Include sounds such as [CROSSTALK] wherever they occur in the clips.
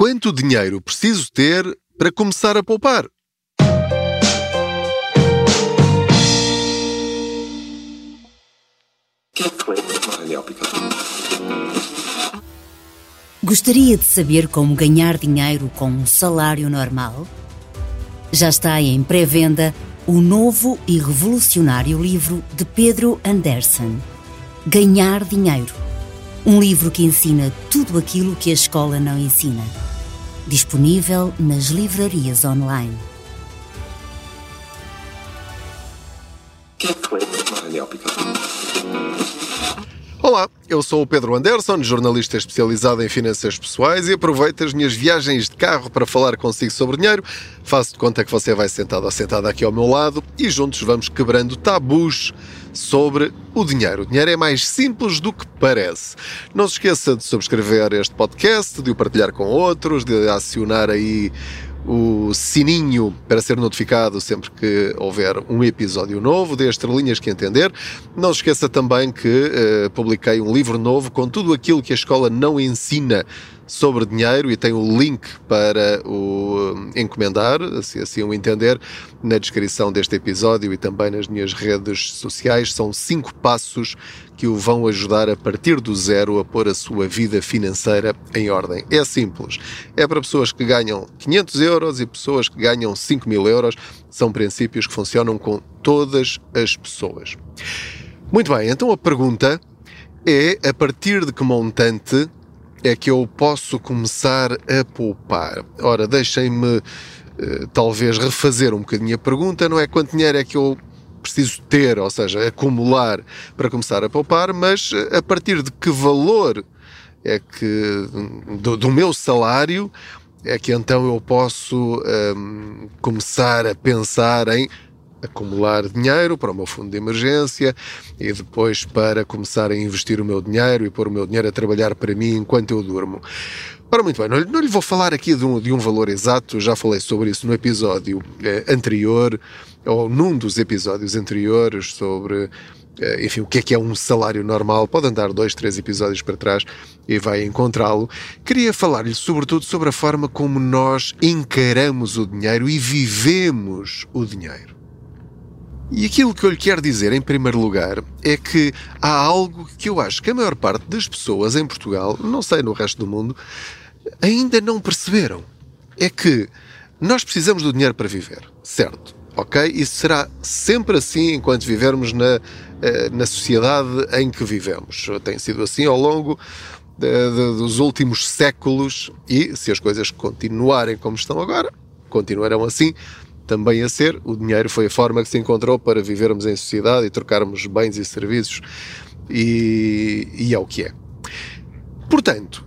Quanto dinheiro preciso ter para começar a poupar? Gostaria de saber como ganhar dinheiro com um salário normal? Já está em pré-venda o novo e revolucionário livro de Pedro Anderson, Ganhar Dinheiro. Um livro que ensina tudo aquilo que a escola não ensina. Disponível nas livrarias online. Olá, eu sou o Pedro Anderson, jornalista especializado em finanças pessoais e aproveito as minhas viagens de carro para falar consigo sobre dinheiro. Faço de conta que você vai sentado ou sentada aqui ao meu lado e juntos vamos quebrando tabus sobre o dinheiro. O dinheiro é mais simples do que parece. Não se esqueça de subscrever este podcast, de o partilhar com outros, de acionar aí o sininho para ser notificado sempre que houver um episódio novo, dê as estrelinhas que entender. Não se esqueça também que uh, publiquei um livro novo com tudo aquilo que a escola não ensina sobre dinheiro e tem o link para o eh, encomendar, se assim o entender, na descrição deste episódio e também nas minhas redes sociais. São cinco passos que o vão ajudar a partir do zero a pôr a sua vida financeira em ordem. É simples. É para pessoas que ganham 500 euros e pessoas que ganham 5 mil euros. São princípios que funcionam com todas as pessoas. Muito bem, então a pergunta é a partir de que montante é que eu posso começar a poupar? Ora, deixem-me uh, talvez refazer um bocadinho a pergunta, não é quanto dinheiro é que eu preciso ter, ou seja, acumular para começar a poupar, mas eh, a partir de que valor é que do, do meu salário é que então eu posso ehm, começar a pensar em acumular dinheiro para o meu fundo de emergência e depois para começar a investir o meu dinheiro e pôr o meu dinheiro a trabalhar para mim enquanto eu durmo. Ora, muito bem, não, não lhe vou falar aqui de um, de um, valor exato, já falei sobre isso no episódio eh, anterior, ou num dos episódios anteriores sobre, eh, enfim, o que é que é um salário normal. Pode andar dois, três episódios para trás e vai encontrá-lo. Queria falar-lhe sobretudo sobre a forma como nós encaramos o dinheiro e vivemos o dinheiro. E aquilo que eu lhe quero dizer, em primeiro lugar, é que há algo que eu acho que a maior parte das pessoas em Portugal, não sei no resto do mundo, ainda não perceberam. É que nós precisamos do dinheiro para viver, certo? ok? Isso será sempre assim enquanto vivermos na, eh, na sociedade em que vivemos. Tem sido assim ao longo de, de, dos últimos séculos e, se as coisas continuarem como estão agora, continuarão assim também a ser. O dinheiro foi a forma que se encontrou para vivermos em sociedade e trocarmos bens e serviços, e, e é o que é. Portanto,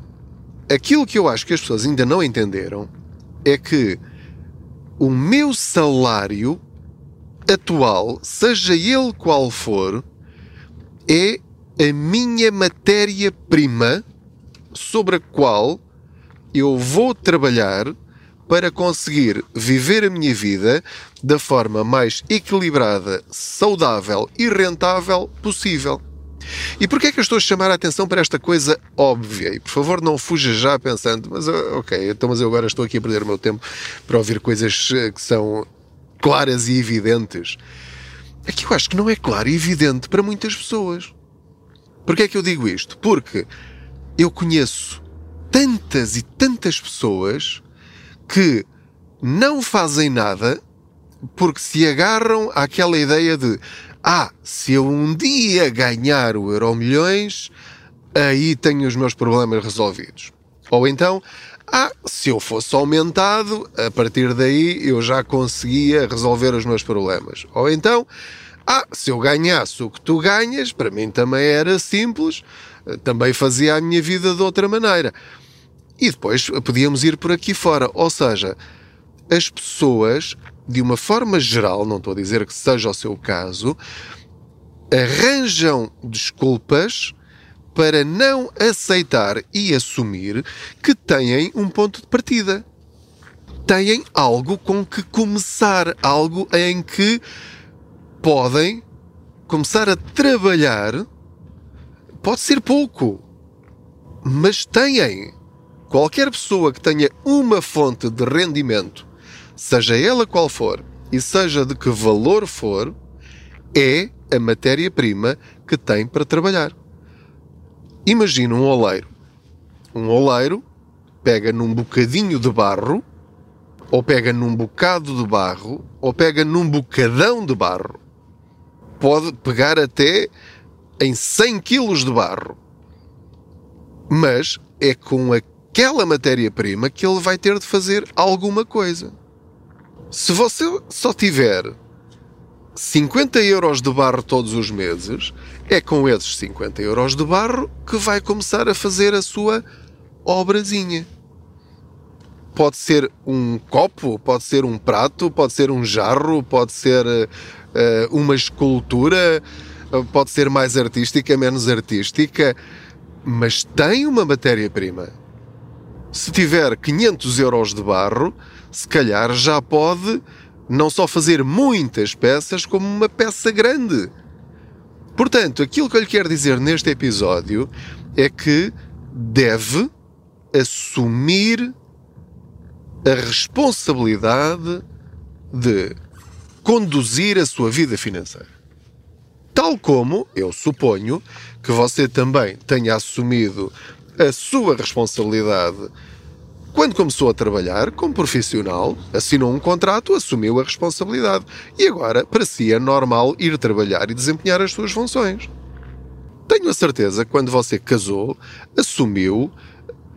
aquilo que eu acho que as pessoas ainda não entenderam é que o meu salário atual, seja ele qual for, é a minha matéria-prima sobre a qual eu vou trabalhar para conseguir viver a minha vida da forma mais equilibrada, saudável e rentável possível. E porquê é que eu estou a chamar a atenção para esta coisa óbvia? E por favor não fuja já pensando, mas ah, ok, então mas eu agora estou aqui a perder o meu tempo para ouvir coisas eh, que são claras e evidentes. É que eu acho que não é claro e evidente para muitas pessoas. Porquê é que eu digo isto? Porque eu conheço tantas e tantas pessoas que não fazem nada porque se agarram àquela ideia de ah, se eu um dia ganhar o Euro Milhões, aí tenho os meus problemas resolvidos. Ou então, ah, se eu fosse aumentado, a partir daí eu já conseguia resolver os meus problemas. Ou então, ah, se eu ganhasse o que tu ganhas, para mim também era simples, também fazia a minha vida de outra maneira. E depois podíamos ir por aqui fora. Ou seja, as pessoas de uma forma geral, não estou a dizer que seja o seu caso, arranjam desculpas para não aceitar e assumir que têm um ponto de partida. Têm algo com que começar, algo em que podem começar a trabalhar. Pode ser pouco, mas têm qualquer pessoa que tenha uma fonte de rendimento, seja ela qual for e seja de que valor for, é a matéria-prima que tem para trabalhar. Imagina um oleiro. Um oleiro pega num bocadinho de barro, ou pega num bocado de barro, ou pega num bocadão de barro. Pode pegar até em 100 quilos de barro. Mas é com aquela matéria-prima que ele vai ter de fazer alguma coisa. Se você só tiver 50 euros de barro todos os meses, é com esses 50 euros de barro que vai começar a fazer a sua obrazinha. Pode ser um copo, pode ser um prato, pode ser um jarro, pode ser uh, uma escultura, pode ser mais artística, menos artística, mas tem uma matéria-prima. Se tiver 500 euros de barro, se calhar já pode não só fazer muitas peças, como uma peça grande. Portanto, aquilo que eu lhe quero dizer neste episódio é que deve assumir a responsabilidade de conduzir a sua vida financeira. Tal como eu suponho que você também tenha assumido a sua responsabilidade quando começou a trabalhar como profissional, assinou um contrato, assumiu a responsabilidade e agora para si é normal ir trabalhar e desempenhar as suas funções. Tenho a certeza que quando você casou, assumiu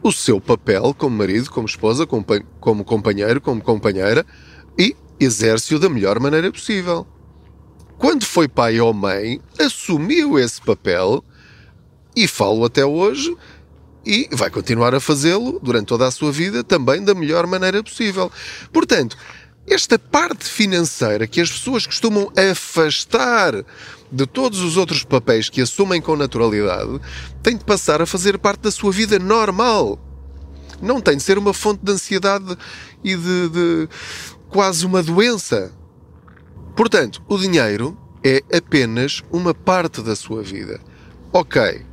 o seu papel como marido, como esposa, como companheiro, como companheira e exerce-o da melhor maneira possível. Quando foi pai ou mãe, assumiu esse papel e falo até hoje e vai continuar a fazê-lo durante toda a sua vida também da melhor maneira possível. Portanto, esta parte financeira que as pessoas costumam afastar de todos os outros papéis que assumem com naturalidade tem de passar a fazer parte da sua vida normal. Não tem de ser uma fonte de ansiedade e de, de quase uma doença. Portanto, o dinheiro é apenas uma parte da sua vida. Ok,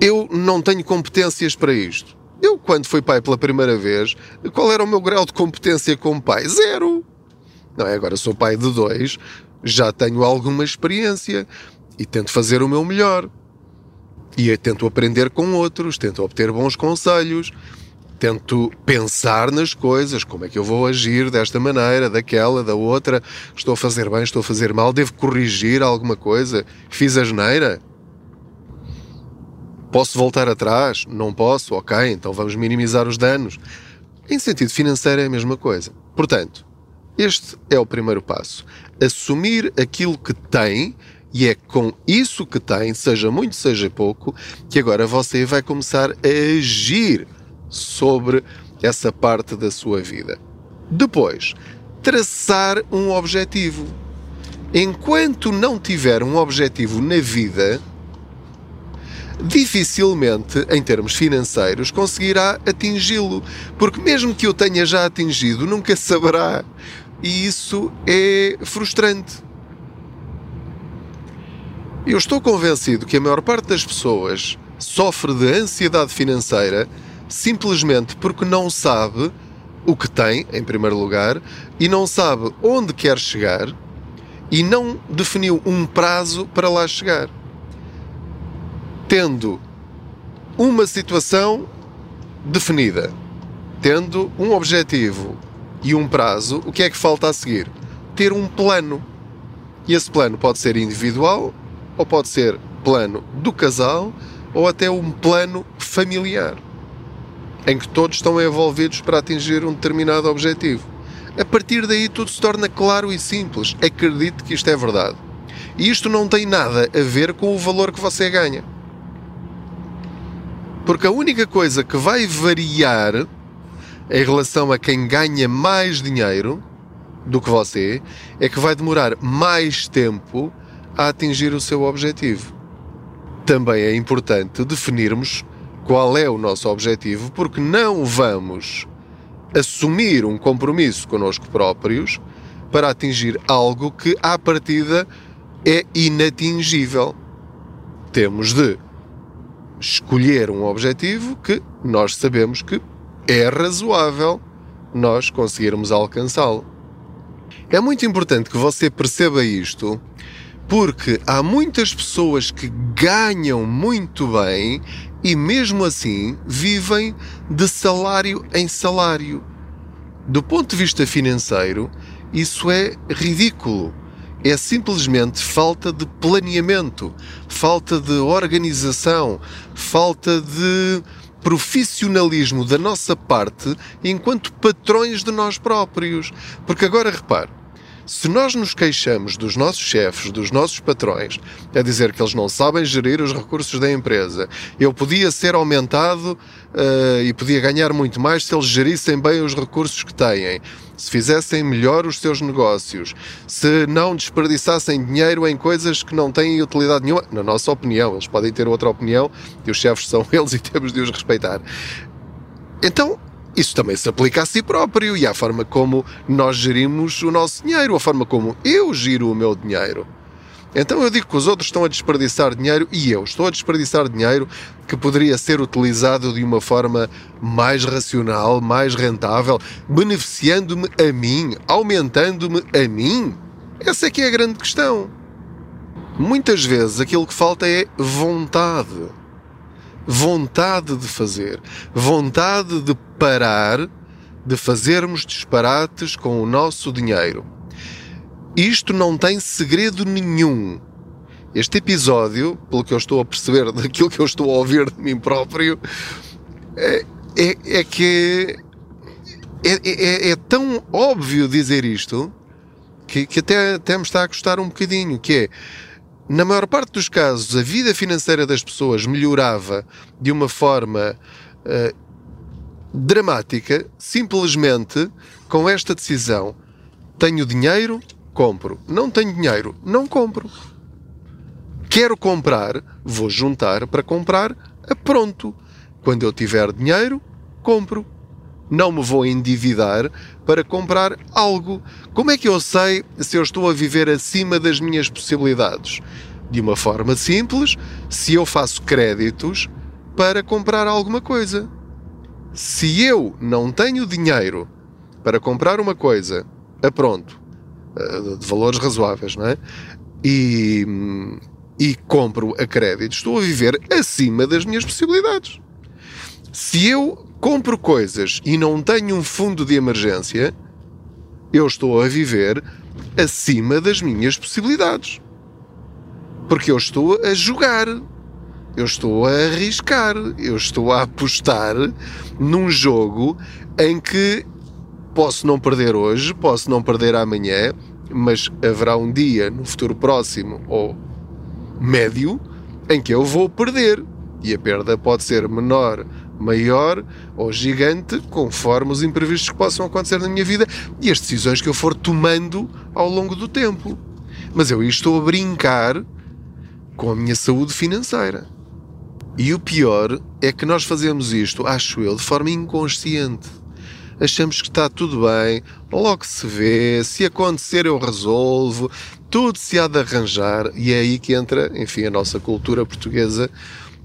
eu não tenho competências para isto. Eu, quando fui pai pela primeira vez, qual era o meu grau de competência como pai? Zero! Não é? Agora sou pai de dois, já tenho alguma experiência e tento fazer o meu melhor. E tento aprender com outros, tento obter bons conselhos, tento pensar nas coisas, como é que eu vou agir desta maneira, daquela, da outra, estou a fazer bem, estou a fazer mal, devo corrigir alguma coisa, fiz a geneira, Posso voltar atrás? Não posso? Ok, então vamos minimizar os danos. Em sentido financeiro é a mesma coisa. Portanto, este é o primeiro passo. Assumir aquilo que tem e é com isso que tem, seja muito, seja pouco, que agora você vai começar a agir sobre essa parte da sua vida. Depois, traçar um objetivo. Enquanto não tiver um objetivo na vida, dificilmente, em termos financeiros, conseguirá atingi-lo, porque mesmo que o tenha já atingido, nunca saberá. E isso é frustrante. Eu estou convencido que a maior parte das pessoas sofre de ansiedade financeira simplesmente porque não sabe o que tem, em primeiro lugar, e não sabe onde quer chegar e não definiu um prazo para lá chegar tendo uma situação definida, tendo um objetivo e um prazo, o que é que falta a seguir? Ter um plano. E esse plano pode ser individual, ou pode ser plano do casal, ou até um plano familiar, em que todos estão envolvidos para atingir um determinado objetivo. A partir daí tudo se torna claro e simples. Acredite que isto é verdade. E isto não tem nada a ver com o valor que você ganha. Porque a única coisa que vai variar em relação a quem ganha mais dinheiro do que você é que vai demorar mais tempo a atingir o seu objetivo. Também é importante definirmos qual é o nosso objetivo, porque não vamos assumir um compromisso connosco próprios para atingir algo que, à partida, é inatingível. Temos de escolher um objetivo que nós sabemos que é razoável nós conseguirmos alcançá-lo. É muito importante que você perceba isto, porque há muitas pessoas que ganham muito bem e mesmo assim vivem de salário em salário. Do ponto de vista financeiro, isso é ridículo. É simplesmente falta de planeamento, falta de organização, falta de profissionalismo da nossa parte enquanto patrões de nós próprios. Porque agora repare, se nós nos queixamos dos nossos chefes, dos nossos patrões, a dizer que eles não sabem gerir os recursos da empresa, eu podia ser aumentado uh, e podia ganhar muito mais se eles gerissem bem os recursos que têm, se fizessem melhor os seus negócios, se não desperdiçassem dinheiro em coisas que não têm utilidade nenhuma, na nossa opinião, eles podem ter outra opinião e os chefes são [LAUGHS] eles e temos de os respeitar. Então, isso também se aplica a si próprio e à forma como nós gerimos o nosso dinheiro, a forma como eu giro o meu dinheiro. Então eu digo que os outros estão a desperdiçar dinheiro e eu estou a desperdiçar dinheiro que poderia ser utilizado de uma forma mais racional, mais rentável, beneficiando-me a mim, aumentando-me a mim. Essa é que é a grande questão. Muitas vezes aquilo que falta é vontade vontade de fazer, vontade de parar de fazermos disparates com o nosso dinheiro. Isto não tem segredo nenhum. Este episódio, pelo que eu estou a perceber [LAUGHS] daquilo que eu estou a ouvir de mim próprio, é, é, é que é, é, é, tão óbvio dizer isto que, que até, até me está a custar um bocadinho, que é na maior parte dos casos, a vida financeira das pessoas melhorava de uma forma uh, dramática, simplesmente com esta decisão: tenho dinheiro, compro. Não tenho dinheiro, não compro. Quero comprar, vou juntar para comprar a pronto. Quando eu tiver dinheiro, compro. Não me vou endividar para comprar algo. Como é que eu sei se eu estou a viver acima das minhas possibilidades? De uma forma simples, se eu faço créditos para comprar alguma coisa. Se eu não tenho dinheiro para comprar uma coisa a pronto, eh, de valores razoáveis, não é? E, e compro a crédito, estou a viver acima das minhas possibilidades. Se eu compro coisas e não tenho um fundo de emergência, eu estou a viver acima das minhas possibilidades. Porque eu estou a jogar, eu estou a arriscar, eu estou a apostar num jogo em que posso não perder hoje, posso não perder amanhã, mas haverá um dia no futuro próximo ou médio em que eu vou perder. E a perda pode ser menor maior ou gigante, conforme os imprevistos que possam acontecer na minha vida e as decisões que eu for tomando ao longo do tempo. Mas eu estou a brincar com a minha saúde financeira. E o pior é que nós fazemos isto, acho eu, de forma inconsciente. Achamos que está tudo bem, logo se vê, se acontecer eu resolvo, tudo se há de arranjar, e é aí que entra, enfim, a nossa cultura portuguesa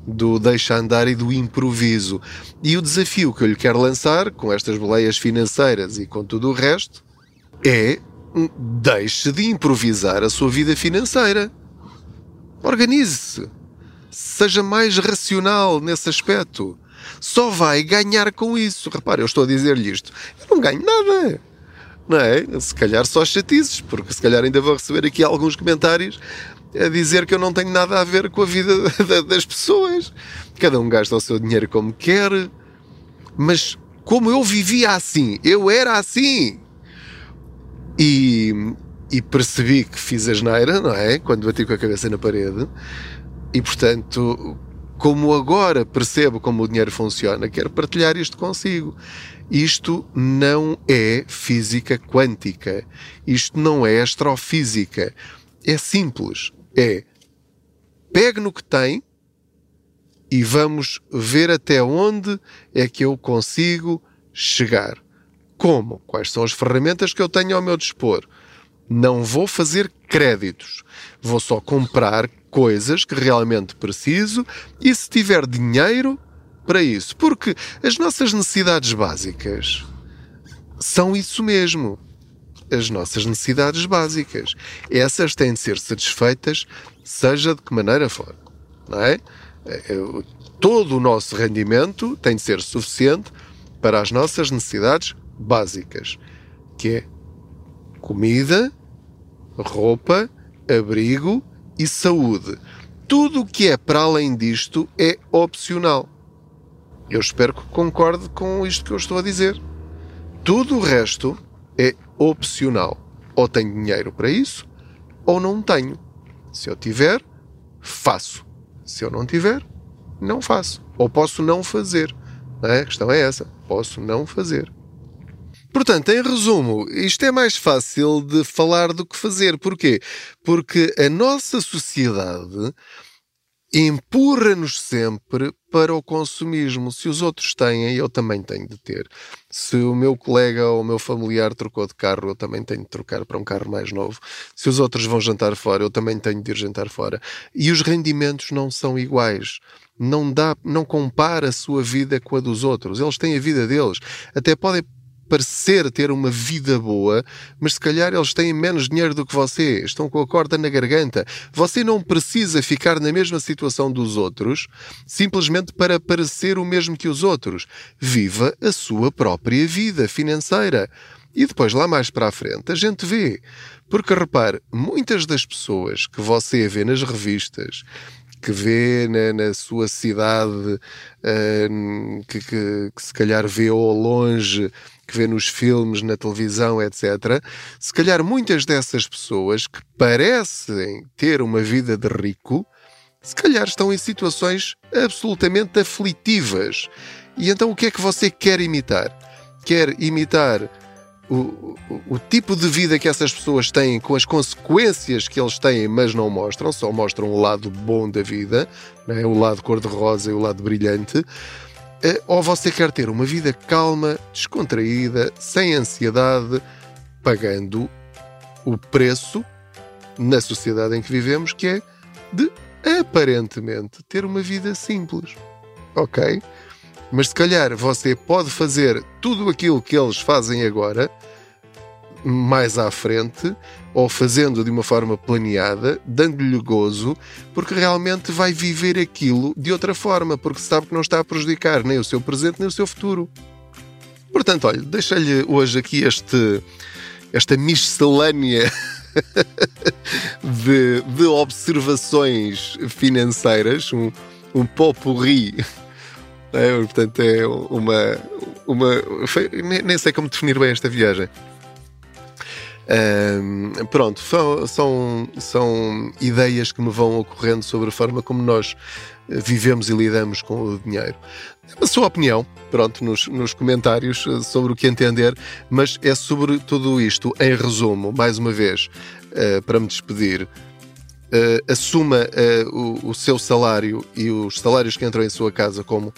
do deixa andar e do improviso. E o desafio que eu lhe quero lançar, com estas boleias financeiras e com tudo o resto, é deixe de improvisar a sua vida financeira. Organize-se. Seja mais racional nesse aspecto. Só vai ganhar com isso. Repare, eu estou a dizer-lhe isto. Eu não ganho nada. Não é? Se calhar só chatices, porque se calhar ainda vou receber aqui alguns comentários a dizer que eu não tenho nada a ver com a vida [LAUGHS] das pessoas. Cada um gasta o seu dinheiro como quer. Mas como eu vivia assim, eu era assim. E, e percebi que fiz a geneira, não é? Quando bati com a cabeça na parede. E portanto, como agora percebo como o dinheiro funciona, quero partilhar isto consigo. Isto não é física quântica. Isto não é astrofísica. É simples é pegue no que tem e vamos ver até onde é que eu consigo chegar. Como? Quais são as ferramentas que eu tenho ao meu dispor? Não vou fazer créditos. Vou só comprar coisas que realmente preciso e se tiver dinheiro para isso. Porque as nossas necessidades básicas são isso mesmo. As nossas necessidades básicas. Essas têm de ser satisfeitas, seja de que maneira for. Não é? é todo o nosso rendimento tem de ser suficiente para as nossas necessidades básicas, que é comida, roupa, abrigo e saúde. Tudo o que é para além disto é opcional. Eu espero que concorde com isto que eu estou a dizer. Tudo o resto é opcional. Ou tenho dinheiro para isso, ou não tenho. Se eu tiver, faço. Se eu não tiver, não faço. Ou posso não fazer. A questão é essa. Posso não fazer. Portanto, em resumo, isto é mais fácil de falar do que fazer. Porquê? Porque a nossa sociedade empurra-nos sempre para o consumismo. Se os outros têm, eu também tenho de ter. Se o meu colega ou o meu familiar trocou de carro, eu também tenho de trocar para um carro mais novo. Se os outros vão jantar fora, eu também tenho de ir jantar fora. E os rendimentos não são iguais. Não dá, não compara a sua vida com a dos outros. Eles têm a vida deles. Até podem parecer ter uma vida boa, mas se calhar eles têm menos dinheiro do que você, estão com a corda na garganta. Você não precisa ficar na mesma situação dos outros simplesmente para parecer o mesmo que os outros. Viva a sua própria vida financeira. E depois, lá mais para a frente, a gente vê. Porque repare, muitas das pessoas que você vê nas revistas, que vê na, na sua cidade, uh, que, que, que, se calhar vê ao longe que vê nos filmes, na televisão, etc., se calhar muitas dessas pessoas que parecem ter uma vida de rico, se calhar estão em situações absolutamente aflitivas. E então o que é que você quer imitar? Quer imitar o, o, o, tipo de vida que essas pessoas têm, com as consequências que eles têm, mas não mostram, só mostram o lado bom da vida, né? o lado cor-de-rosa e o lado brilhante. Eh, ou você quer ter uma vida calma, descontraída, sem ansiedade, pagando o preço na sociedade em que vivemos, que é de aparentemente ter uma vida simples. Ok? Mas se calhar você pode fazer tudo aquilo que eles fazem agora mais à frente ou fazendo de uma forma planeada, dando-lhe gozo, porque realmente vai viver aquilo de outra forma, porque sabe que não está a prejudicar nem o seu presente nem o seu futuro. Portanto, olha, deixa-lhe hoje aqui este, esta miscelânea [LAUGHS] de, de observações financeiras, um, um popurri. É, portanto, é uma. uma foi, nem sei como definir bem esta viagem. Pronto, são, são ideias que me vão ocorrendo sobre a forma como nós vivemos e lidamos com o dinheiro. A sua opinião, pronto, nos, nos comentários eh, sobre o que entender, mas é sobre tudo isto, em resumo, mais uma vez, uh, para me despedir. Uh, assuma o, o seu salário e os salários que entram em sua casa como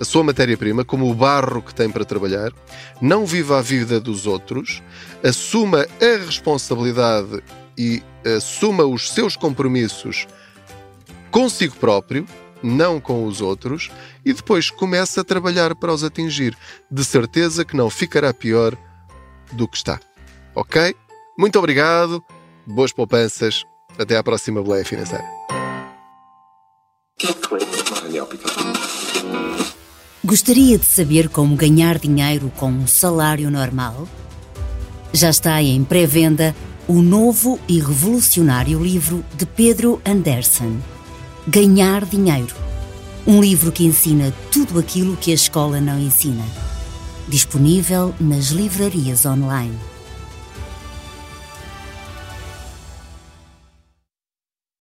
a sua matéria-prima, como o barro que tem para trabalhar, não viva a vida dos outros, assuma a responsabilidade e assuma os seus compromissos consigo próprio, não com os outros, e depois comece a trabalhar para os atingir. De certeza que não ficará pior do que está. Ok? Muito obrigado, boas poupanças, até à próxima boleia financeira. Gostaria de saber como ganhar dinheiro com um salário normal? Já está em pré-venda o novo e revolucionário livro de Pedro Anderson, Ganhar Dinheiro. Um livro que ensina tudo aquilo que a escola não ensina. Disponível nas livrarias online.